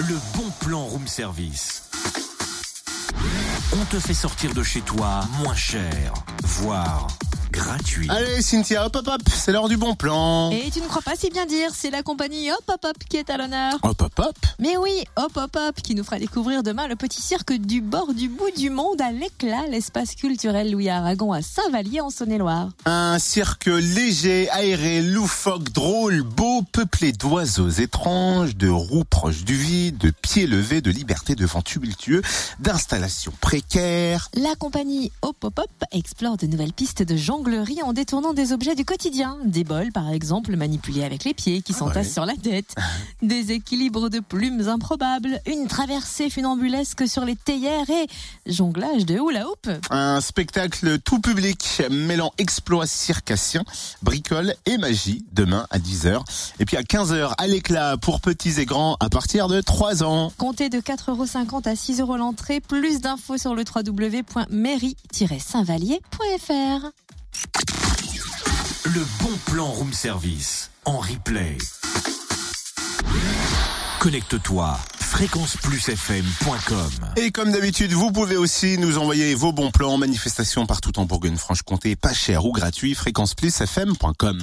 le bon plan room service. On te fait sortir de chez toi moins cher, voire gratuit. Allez Cynthia, hop hop hop, c'est l'heure du bon plan. Et tu ne crois pas si bien dire, c'est la compagnie Hop Hop Hop qui est à l'honneur. Hop hop hop. Mais oui, Hop Hop Hop qui nous fera découvrir demain le petit cirque du bord du bout du monde à l'éclat, l'espace culturel Louis Aragon à Saint-Vallier en Saône-et-Loire. Un cirque léger, aéré, loufoque, drôle, beau, peuplé d'oiseaux étranges, de roues proches du vide, de pieds levés, de liberté de vent tumultueux, d'installations précaires. La compagnie Hop Hop Hop explore de nouvelles pistes de jonglerie en détournant des objets du quotidien. Des bols, par exemple, manipulés avec les pieds qui s'entassent ouais. sur la tête. Des équilibres de plumes improbables. Une traversée funambulesque sur les théières et jonglage de hula hoop. Un spectacle tout public mêlant exploits circassiens, bricole et magie demain à 10h. Et puis à 15h à l'éclat pour petits et grands à partir de 3 ans. Comptez de 4,50€ à 6€ l'entrée. Plus d'infos sur le www.mairie-saintvallier.fr. Le bon plan room service en replay. Connecte-toi fréquenceplusfm.com. Et comme d'habitude, vous pouvez aussi nous envoyer vos bons plans, manifestations partout en Bourgogne-Franche-Comté, pas cher ou gratuit, fréquenceplusfm.com.